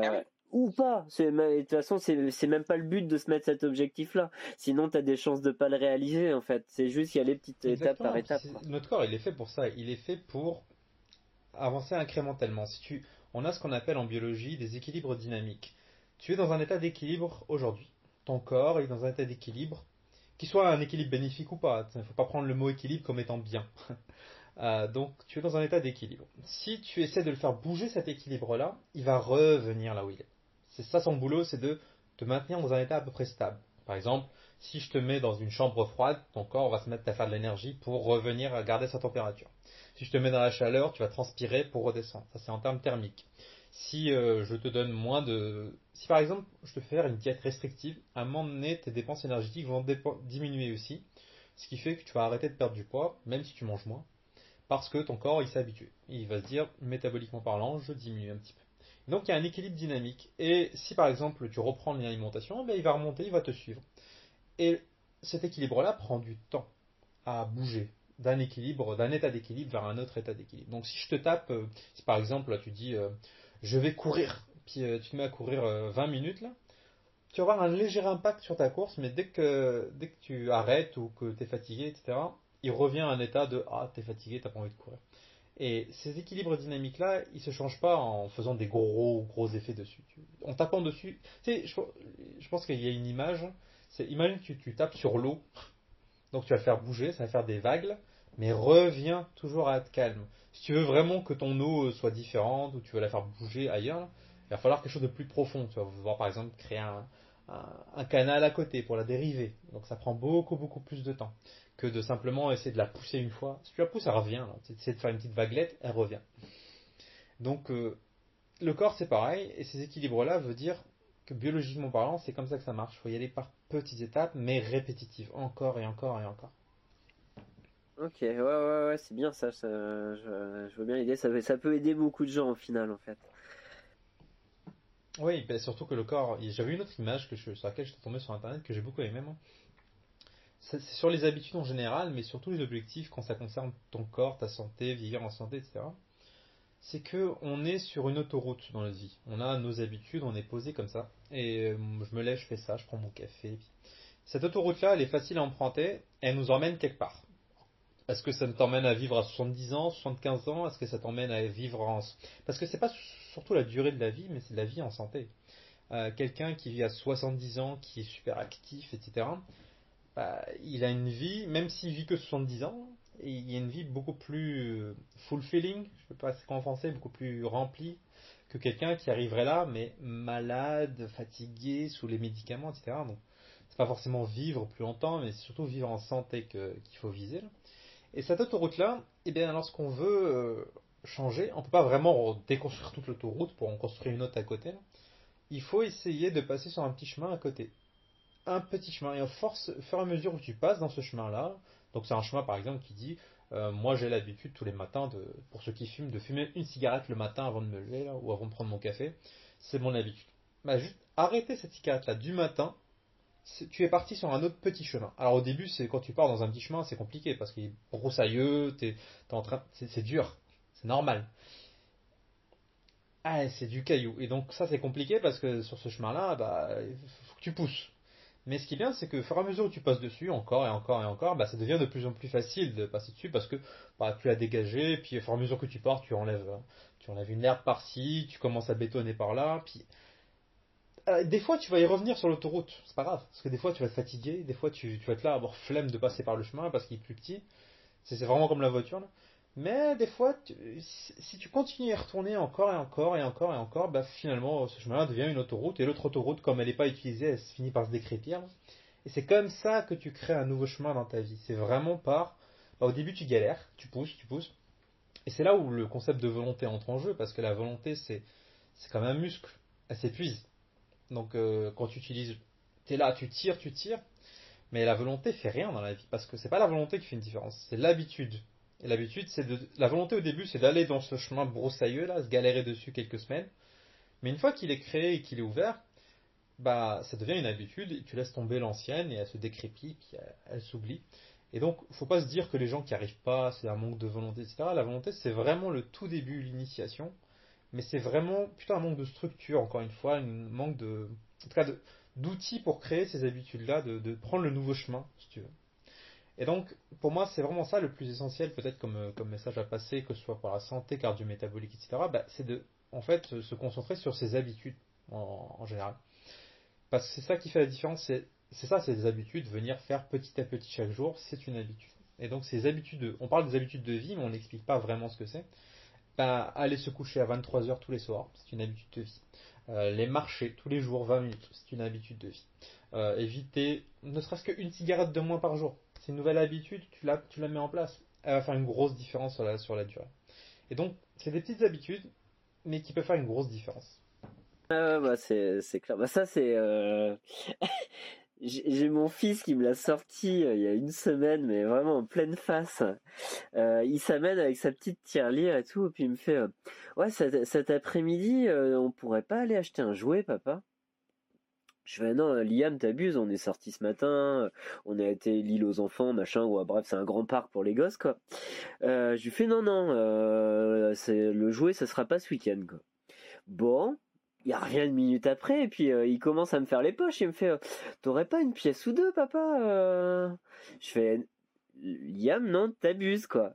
Ah ou pas. De toute façon, c'est même pas le but de se mettre cet objectif-là. Sinon, tu as des chances de pas le réaliser, en fait. C'est juste qu'il y a les petites étapes par étape. Notre corps, il est fait pour ça. Il est fait pour avancer incrémentalement. Si tu, on a ce qu'on appelle en biologie des équilibres dynamiques. Tu es dans un état d'équilibre aujourd'hui. Ton corps est dans un état d'équilibre, qui soit un équilibre bénéfique ou pas. Il ne faut pas prendre le mot équilibre comme étant bien. Euh, donc tu es dans un état d'équilibre. Si tu essaies de le faire bouger cet équilibre-là, il va revenir là où il est. C'est ça son boulot, c'est de te maintenir dans un état à peu près stable. Par exemple, si je te mets dans une chambre froide, ton corps va se mettre à faire de l'énergie pour revenir à garder sa température. Si je te mets dans la chaleur, tu vas transpirer pour redescendre. Ça c'est en termes thermiques. Si euh, je te donne moins de... Si par exemple je te fais une diète restrictive, à un moment donné, tes dépenses énergétiques vont diminuer aussi. Ce qui fait que tu vas arrêter de perdre du poids, même si tu manges moins parce que ton corps il s'est habitué. Il va se dire, métaboliquement parlant, je diminue un petit peu. Donc il y a un équilibre dynamique. Et si par exemple tu reprends l'alimentation, ben, il va remonter, il va te suivre. Et cet équilibre-là prend du temps à bouger d'un équilibre, d'un état d'équilibre vers un autre état d'équilibre. Donc si je te tape, euh, si par exemple là, tu dis euh, je vais courir, puis euh, tu te mets à courir 20 minutes là, tu vas avoir un léger impact sur ta course, mais dès que, dès que tu arrêtes ou que tu es fatigué, etc., il revient à un état de ah t'es fatigué, t'as pas envie de courir. Et ces équilibres dynamiques là, ils se changent pas en faisant des gros gros effets dessus. En tapant dessus, tu sais, je, pense qu'il y a une image. C'est imagine que tu, tapes sur l'eau, donc tu vas faire bouger, ça va faire des vagues, mais reviens toujours à être calme. Si tu veux vraiment que ton eau soit différente ou tu veux la faire bouger ailleurs, il va falloir quelque chose de plus profond. Tu vas voir par exemple créer un, un canal à côté pour la dériver. Donc ça prend beaucoup beaucoup plus de temps que de simplement essayer de la pousser une fois. Si tu la pousses, elle revient. Tu essaies de faire une petite vaguelette, elle revient. Donc euh, le corps c'est pareil, et ces équilibres-là veut dire que biologiquement parlant, c'est comme ça que ça marche. Il faut y aller par petites étapes, mais répétitives, encore et encore et encore. Ok, ouais, ouais, ouais, c'est bien ça. je, veux bien l'idée. Ça, ça peut aider beaucoup de gens au final, en fait. Oui, ben, surtout que le corps. J'avais une autre image que je, sur laquelle j'étais tombé sur internet que j'ai beaucoup aimé. Moi c'est sur les habitudes en général, mais surtout les objectifs quand ça concerne ton corps, ta santé, vivre en santé, etc. C'est que on est sur une autoroute dans notre vie. On a nos habitudes, on est posé comme ça. Et euh, je me lève, je fais ça, je prends mon café. Cette autoroute-là, elle est facile à emprunter. Elle nous emmène quelque part. Est-ce que ça t'emmène à vivre à 70 ans, 75 ans? Est-ce que ça t'emmène à vivre en... Parce que c'est pas surtout la durée de la vie, mais c'est la vie en santé. Euh, quelqu'un qui vit à 70 ans, qui est super actif, etc bah, il a une vie, même s'il vit que 70 ans, il y a une vie beaucoup plus euh, fulfilling, je ne sais pas c'est en français, beaucoup plus remplie que quelqu'un qui arriverait là, mais malade, fatigué, sous les médicaments, etc. Donc, c'est pas forcément vivre plus longtemps, mais surtout vivre en santé qu'il faut viser. Et cette autoroute-là, eh bien, lorsqu'on veut euh, changer, on peut pas vraiment déconstruire toute l'autoroute pour en construire une autre à côté. Il faut essayer de passer sur un petit chemin à côté un petit chemin. Et au force, fur et à mesure où tu passes dans ce chemin-là, donc c'est un chemin par exemple qui dit euh, moi j'ai l'habitude tous les matins, de, pour ceux qui fument, de fumer une cigarette le matin avant de me lever ou avant de prendre mon café. C'est mon habitude. Bah, juste arrêter cette cigarette-là du matin, tu es parti sur un autre petit chemin. Alors au début, c'est quand tu pars dans un petit chemin, c'est compliqué parce qu'il est broussailleux, t'es, en train, c'est, dur, c'est normal. Ah, c'est du caillou. Et donc ça c'est compliqué parce que sur ce chemin-là, bah, faut que tu pousses. Mais ce qui est bien, c'est que au fur et à mesure où tu passes dessus, encore et encore et encore, bah, ça devient de plus en plus facile de passer dessus parce que bah, tu l'as dégagé, puis au fur et à mesure que tu pars, tu enlèves, tu enlèves une herbe par-ci, tu commences à bétonner par-là, puis euh, des fois tu vas y revenir sur l'autoroute, c'est pas grave, parce que des fois tu vas te fatiguer, des fois tu, vas être là avoir flemme de passer par le chemin parce qu'il est plus petit, c'est vraiment comme la voiture. Mais des fois, si tu continues à retourner encore et encore et encore et encore, bah finalement ce chemin-là devient une autoroute et l'autre autoroute, comme elle n'est pas utilisée, elle finit par se décrépir. Et c'est comme ça que tu crées un nouveau chemin dans ta vie. C'est vraiment par. Bah, au début, tu galères, tu pousses, tu pousses. Et c'est là où le concept de volonté entre en jeu, parce que la volonté, c'est comme un muscle, elle s'épuise. Donc euh, quand tu utilises, tu es là, tu tires, tu tires, mais la volonté fait rien dans la vie, parce que c'est pas la volonté qui fait une différence, c'est l'habitude. Et l'habitude, c'est de. La volonté au début, c'est d'aller dans ce chemin broussailleux là, se galérer dessus quelques semaines. Mais une fois qu'il est créé et qu'il est ouvert, bah ça devient une habitude et tu laisses tomber l'ancienne et elle se décrépit puis elle, s'oublie. Et donc, faut pas se dire que les gens qui arrivent pas, c'est un manque de volonté, etc. La volonté, c'est vraiment le tout début, l'initiation. Mais c'est vraiment plutôt un manque de structure, encore une fois, un manque de, en tout cas, d'outils pour créer ces habitudes-là, de, prendre le nouveau chemin, si tu veux. Et donc, pour moi, c'est vraiment ça le plus essentiel, peut-être comme, euh, message à passer, que ce soit pour la santé cardio-métabolique, etc. Bah, c'est de, en fait, se concentrer sur ses habitudes en, général. Parce que c'est ça qui fait la différence. C'est ça, c'est des habitudes. Venir faire petit à petit chaque jour, c'est une habitude. Et donc, ces habitudes, on parle des habitudes de vie, mais on n'explique pas vraiment ce que c'est. Bah, aller se coucher à 23h tous les soirs, c'est une habitude de vie. Euh, les marcher tous les jours 20 minutes, c'est une habitude de vie. Euh, éviter ne serait-ce qu'une cigarette de moins par jour. C'est une nouvelle habitude, tu la, tu la mets en place. Elle va faire une grosse différence sur la, durée. Et donc, c'est des petites habitudes, mais qui peuvent faire une grosse différence. Ah bah c'est, clair. Bah ça c'est euh, j'ai mon fils qui me l'a sorti il y a une semaine, mais vraiment en pleine face. il s'amène avec sa petite tirelire et tout, et puis il me fait Ouais, cet, après-midi, on pourrait pas aller acheter un jouet, papa? Je fais non, Liam, t'abuses, on est sorti ce matin, on a été l'île aux enfants, machin, ou bref, c'est un grand parc pour les gosses, quoi. Euh, je lui fais non, non, c'est le jouet, ça sera pas ce week-end, quoi. Bon, il y a rien de minute après, et puis il commence à me faire les poches, il me fait T'aurais pas une pièce ou deux, papa Je fais Liam, non, t'abuses, quoi.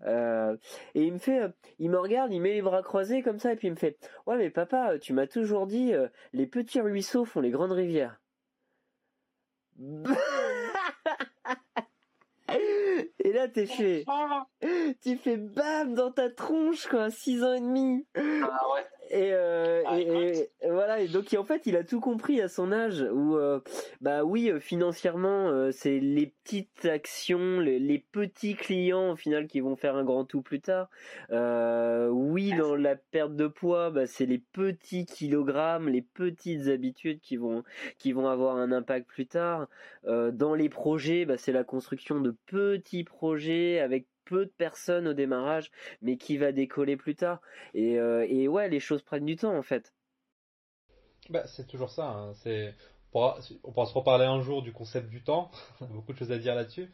et il me fait, il me regarde, il met les bras croisés comme ça, et puis il me fait, ouais, mais papa, tu m'as toujours dit, les petits ruisseaux font les grandes rivières. et là, t'es fait, tu fais bam dans ta tronche, quoi, 6 ans et demi. Ah ouais. Euh, ah, et, voilà et donc en fait il a tout compris à son âge où euh, bah oui euh, financièrement c'est les petites actions les, petits clients au final qui vont faire un grand tout plus tard. Oui dans la perte de poids bah, c'est les petits kilogrammes les petites habitudes qui vont qui vont avoir un impact plus tard. Dans les projets bah, c'est la construction de petits projets avec peu de personnes au démarrage, mais qui va décoller plus tard. Et, euh, et ouais, les choses prennent du temps en fait. Bah, c'est toujours ça. Hein. C'est on pourra se reparler un jour du concept du temps. Beaucoup de choses à dire là-dessus.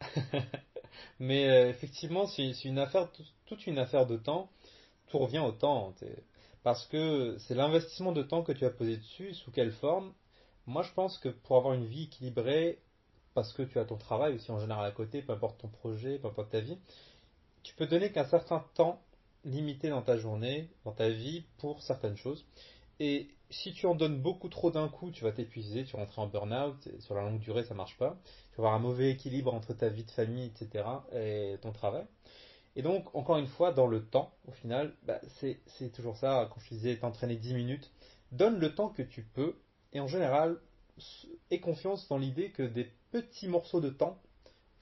mais euh, effectivement, c'est une affaire, toute une affaire de temps. Tout revient au temps. Parce que c'est l'investissement de temps que tu as posé dessus, sous quelle forme. Moi, je pense que pour avoir une vie équilibrée, parce que tu as ton travail aussi en général à côté, peu importe ton projet, peu importe ta vie, tu peux donner qu'un certain temps limité dans ta journée, dans ta vie, pour certaines choses. Et si tu en donnes beaucoup trop d'un coup, tu vas t'épuiser, tu vas rentrer en burn-out, sur la longue durée, ça marche pas. Tu vas avoir un mauvais équilibre entre ta vie de famille, etc., et ton travail. Et donc, encore une fois, dans le temps, au final, bah, c'est toujours ça, quand je disais t'entraîner 10 minutes, donne le temps que tu peux, et en général, aie confiance dans l'idée que des petits morceaux de temps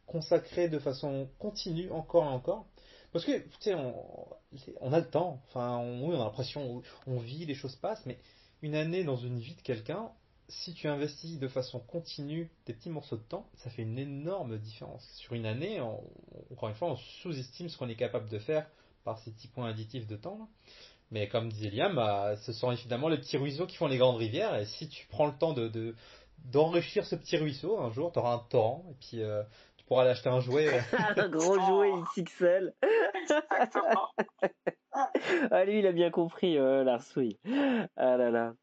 consacrés de façon continue encore et encore. Parce que, tu sais, on, a le temps, enfin, on, oui, on a l'impression, on vit, les choses passent, mais une année dans une vie de quelqu'un, si tu investis de façon continue des petits morceaux de temps, ça fait une énorme différence. Sur une année, encore une fois, on sous-estime ce qu'on est capable de faire par ces petits points additifs de temps. Mais comme disait Liam, bah, ce sont évidemment les petits ruisseaux qui font les grandes rivières. Et si tu prends le temps de, d'enrichir ce petit ruisseau, un jour, tu auras un torrent. Et puis, euh, tu pourras aller acheter un jouet. un gros jouet XXL. Exactement. ah lui il a bien compris euh, l'arsouille. Ah là là.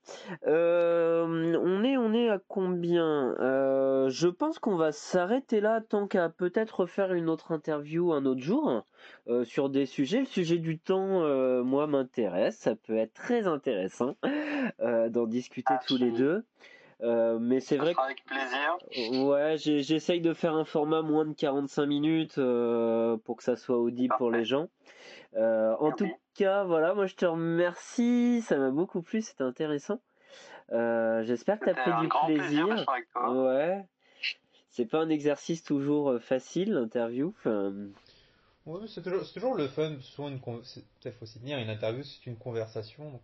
Euh, on est on est à combien? Euh, Je pense qu'on va s'arrêter là tant qu'à peut-être faire une autre interview un autre jour euh, sur des sujets. Le sujet du temps moi m'intéresse, ça peut être très intéressant d'en discuter tous les deux. Mais c'est vrai. Avec plaisir. Ouais, j'essaye de faire un format moins de 45 minutes pour que ça soit audible pour les gens. en tout cas, voilà, moi je te remercie, ça m'a beaucoup plu, c'était intéressant. J'espère que tu as pris du plaisir. ouais. C'est pas un exercice toujours facile, l'interview. Ouais, c'est toujours, toujours, le fun. Souvent, une il faut aussi tenir une interview, c'est une conversation.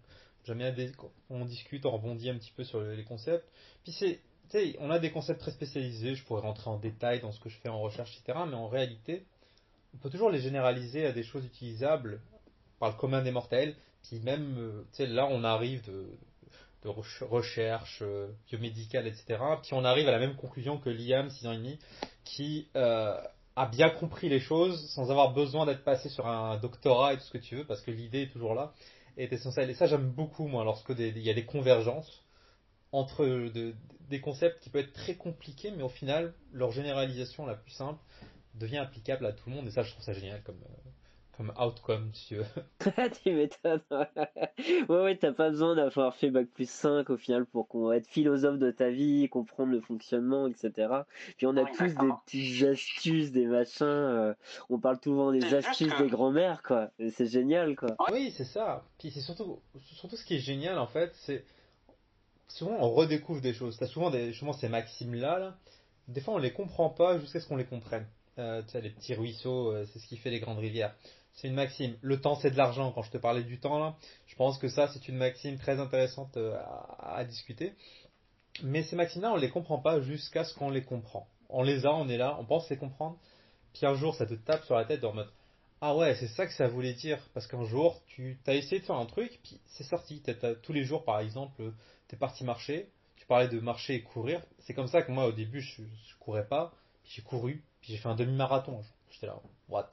Jamais on discute, on rebondit un petit peu sur les concepts. Puis c'est, on a des concepts très spécialisés. Je pourrais rentrer en détail dans ce que je fais en recherche, etc. Mais en réalité, on peut toujours les généraliser à des choses utilisables par le commun des mortels. Puis même, euh, là, on arrive de, de recherche euh, biomédicale, etc. Puis on arrive à la même conclusion que Liam, 6 ans et demi, qui euh, a bien compris les choses sans avoir besoin d'être passé sur un doctorat et tout ce que tu veux, parce que l'idée est toujours là, est essentielle. Et ça, j'aime beaucoup, moi, lorsque il y a des convergences entre des concepts qui peuvent être très compliqués, mais au final, leur généralisation la plus simple devient applicable à tout le monde, et ça, je trouve ça génial comme, euh, comme outcome, tu veux. tu m'étonnes. ouais, ouais, t'as pas besoin d'avoir fait Bac plus 5 au final pour qu'on être philosophe de ta vie, comprendre le fonctionnement, etc. Puis on a tous des petites astuces, des machins. Euh, on parle souvent des astuces des grands-mères, quoi. C'est génial, quoi. Oui, c'est ça. Puis c'est surtout, surtout ce qui est génial, en fait, c'est souvent on redécouvre des choses. T'as souvent des, justement ces maximes-là, là. Des fois on les comprend pas jusqu'à ce qu'on les comprenne. Euh, tu sais, les petits ruisseaux, euh, c'est ce qui fait les grandes rivières c'est une maxime. Le temps, c'est de l'argent. Quand je te parlais du temps, là, je pense que ça, c'est une maxime très intéressante euh, à, discuter. Mais ces maximes-là, on ne les comprend pas jusqu'à ce qu'on les comprend. On les a, on est là, on pense les comprendre. Puis un jour, ça te tape sur la tête en mode Ah ouais, c'est ça que ça voulait dire. Parce qu'un jour, tu as essayé de faire un truc, puis c'est sorti. tous les jours, par exemple, tu es parti marcher. Tu parlais de marcher et courir. C'est comme ça que moi, au début, je, je courais pas. Puis j'ai couru. Puis j'ai fait un demi-marathon. J'étais là, what?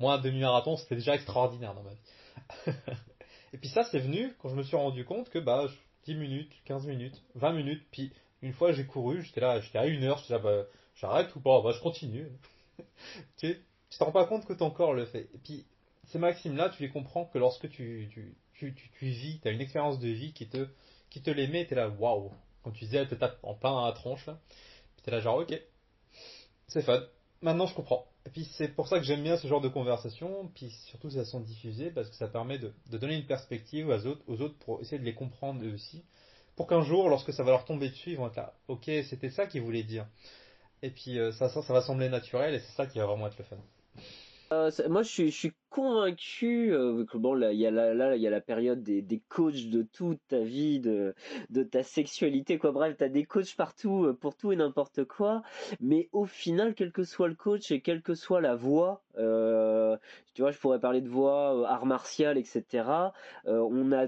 Moi, un demi-marathon, c'était déjà extraordinaire dans ma vie. et puis ça, c'est venu quand je me suis rendu compte que bah, 10 minutes, 15 minutes, 20 minutes, puis une fois j'ai couru, j'étais là, j'étais à une heure, j'étais là, bah, j'arrête ou pas, bah, je continue. tu, ne te rends pas compte que ton corps le fait. Et puis, ces maximes-là, tu les comprends que lorsque tu, tu, tu, tu, tu vis, tu as une expérience de vie qui te, qui te les met, tu es là, waouh. Quand tu disais, elle te tape en plein à la tronche, là. Puis es là, genre, ok, c'est fun. Maintenant, je comprends. Et puis c'est pour ça que j'aime bien ce genre de conversation, puis surtout elles sont diffusées, parce que ça permet de, donner une perspective aux autres, pour essayer de les comprendre eux aussi, pour qu'un jour, lorsque ça va leur tomber dessus, ils vont être là, ok, c'était ça qu'ils voulaient dire. Et puis euh, ça, ça, ça va sembler naturel, et c'est ça qui va vraiment être le fun. Euh, moi, je suis convaincu euh, là, il y a la, là, il y a la période des, des coachs de toute ta vie, de, de ta sexualité, quoi. Bref, t'as des coachs partout euh, pour tout et n'importe quoi. Mais au final, quel que soit le coach et quelle que soit la voix, tu vois, je pourrais parler de voix, art martial, etc. on a,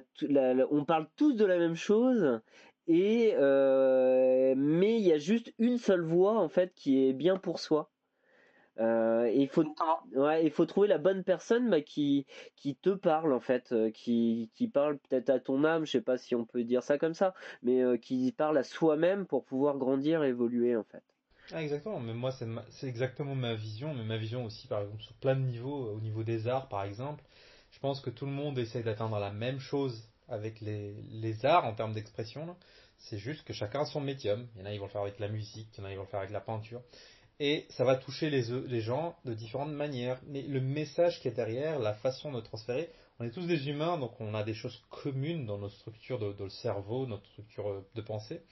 on parle tous de la même chose. Et mais il y a juste une seule voix en fait qui est bien pour soi. Euh, il faut, ouais, il faut trouver la bonne personne bah, qui, qui te parle en fait, euh, qui, qui parle peut-être à ton âme, je sais pas si on peut dire ça comme ça, mais euh, qui parle à soi-même pour pouvoir grandir, évoluer en fait. Ah, exactement, mais moi c'est exactement ma vision, mais ma vision aussi par exemple sur plein de niveaux, au niveau des arts par exemple, je pense que tout le monde essaie d'atteindre la même chose avec les, les arts en termes d'expression, c'est juste que chacun a son médium, il y en a ils vont le faire avec la musique, il y en a ils vont le faire avec la peinture, et ça va toucher les, les gens de différentes manières. Mais le message qui est derrière, la façon de transférer, on est tous des humains, donc on a des choses communes dans notre structure de, le cerveau, notre structure euh, de pensée.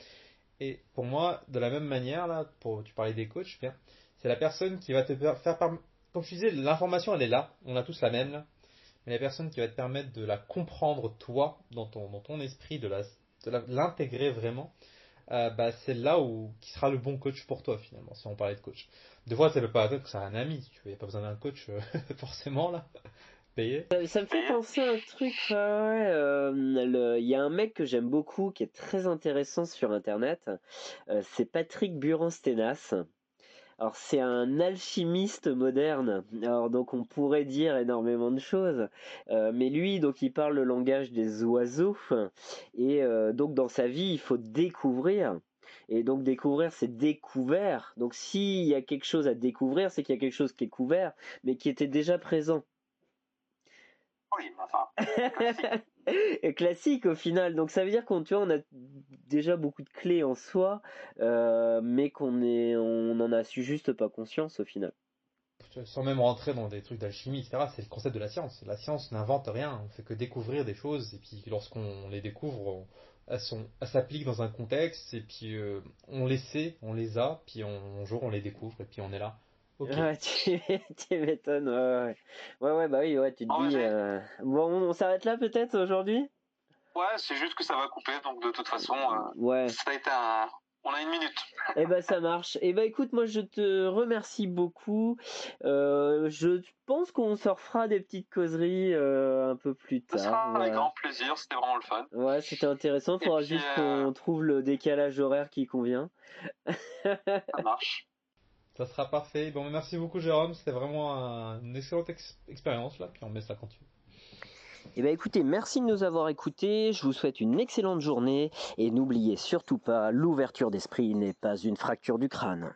Et pour moi, de la même manière, là, pour, tu parlais des coachs, bien, c'est la personne qui va te faire, comme je disais, l'information elle est là, on a tous la même, là, mais la personne qui va te permettre de la comprendre toi, dans ton, dans ton esprit, de l'intégrer vraiment, euh, bah, c'est là où qui sera le bon coach pour toi finalement, si on parlait de coach. Des fois, ça veut pas être que c'est un ami, tu n'y a pas besoin d'un coach euh, forcément là. Payé. Ça, me fait penser à un truc, euh, il y a un mec que j'aime beaucoup qui est très intéressant sur internet, c'est Patrick Buran-Stenas. Alors c'est un alchimiste moderne. Alors donc on pourrait dire énormément de choses, euh, mais lui donc il parle le langage des oiseaux et euh, donc dans sa vie il faut découvrir. Et donc découvrir, c'est découvert. Donc s'il y a quelque chose à découvrir, c'est qu'il y a quelque chose qui est couvert, mais qui était déjà présent. Oui, enfin. classique au final. Donc ça veut dire qu'on tu vois, on a déjà beaucoup de clés en soi, euh, mais qu'on est, on en a su juste pas conscience au final. Sans même rentrer dans des trucs d'alchimie, etc. C'est le concept de la science. La science n'invente rien, on fait que découvrir des choses, et puis lorsqu'on les découvre, elles, s'appliquent dans un contexte, et puis euh, on les sait, on les a, puis un jour on les découvre, et puis on est là. Ouais, tu, m'étonnes, ouais, ouais. Ouais, bah oui, ouais, tu te dis. Euh, bon, on, s'arrête là peut-être aujourd'hui? Ouais, c'est juste que ça va couper, donc de toute façon, euh, ouais. ça a été un. On a une minute. Eh ben ça marche. Eh ben écoute, moi je te remercie beaucoup. Euh, je pense qu'on se refera des petites causeries un peu plus tard. Ça sera avec grand plaisir, c'était vraiment le fun. Ouais, c'était intéressant. Il faudra juste qu'on trouve le décalage horaire qui convient. ça marche. Ça sera parfait. Bon, merci beaucoup Jérôme, c'était vraiment une excellente expérience là, puis on met ça quand tu veux. Eh bien écoutez, merci de nous avoir écoutés, je vous souhaite une excellente journée et n'oubliez surtout pas, l'ouverture d'esprit n'est pas une fracture du crâne.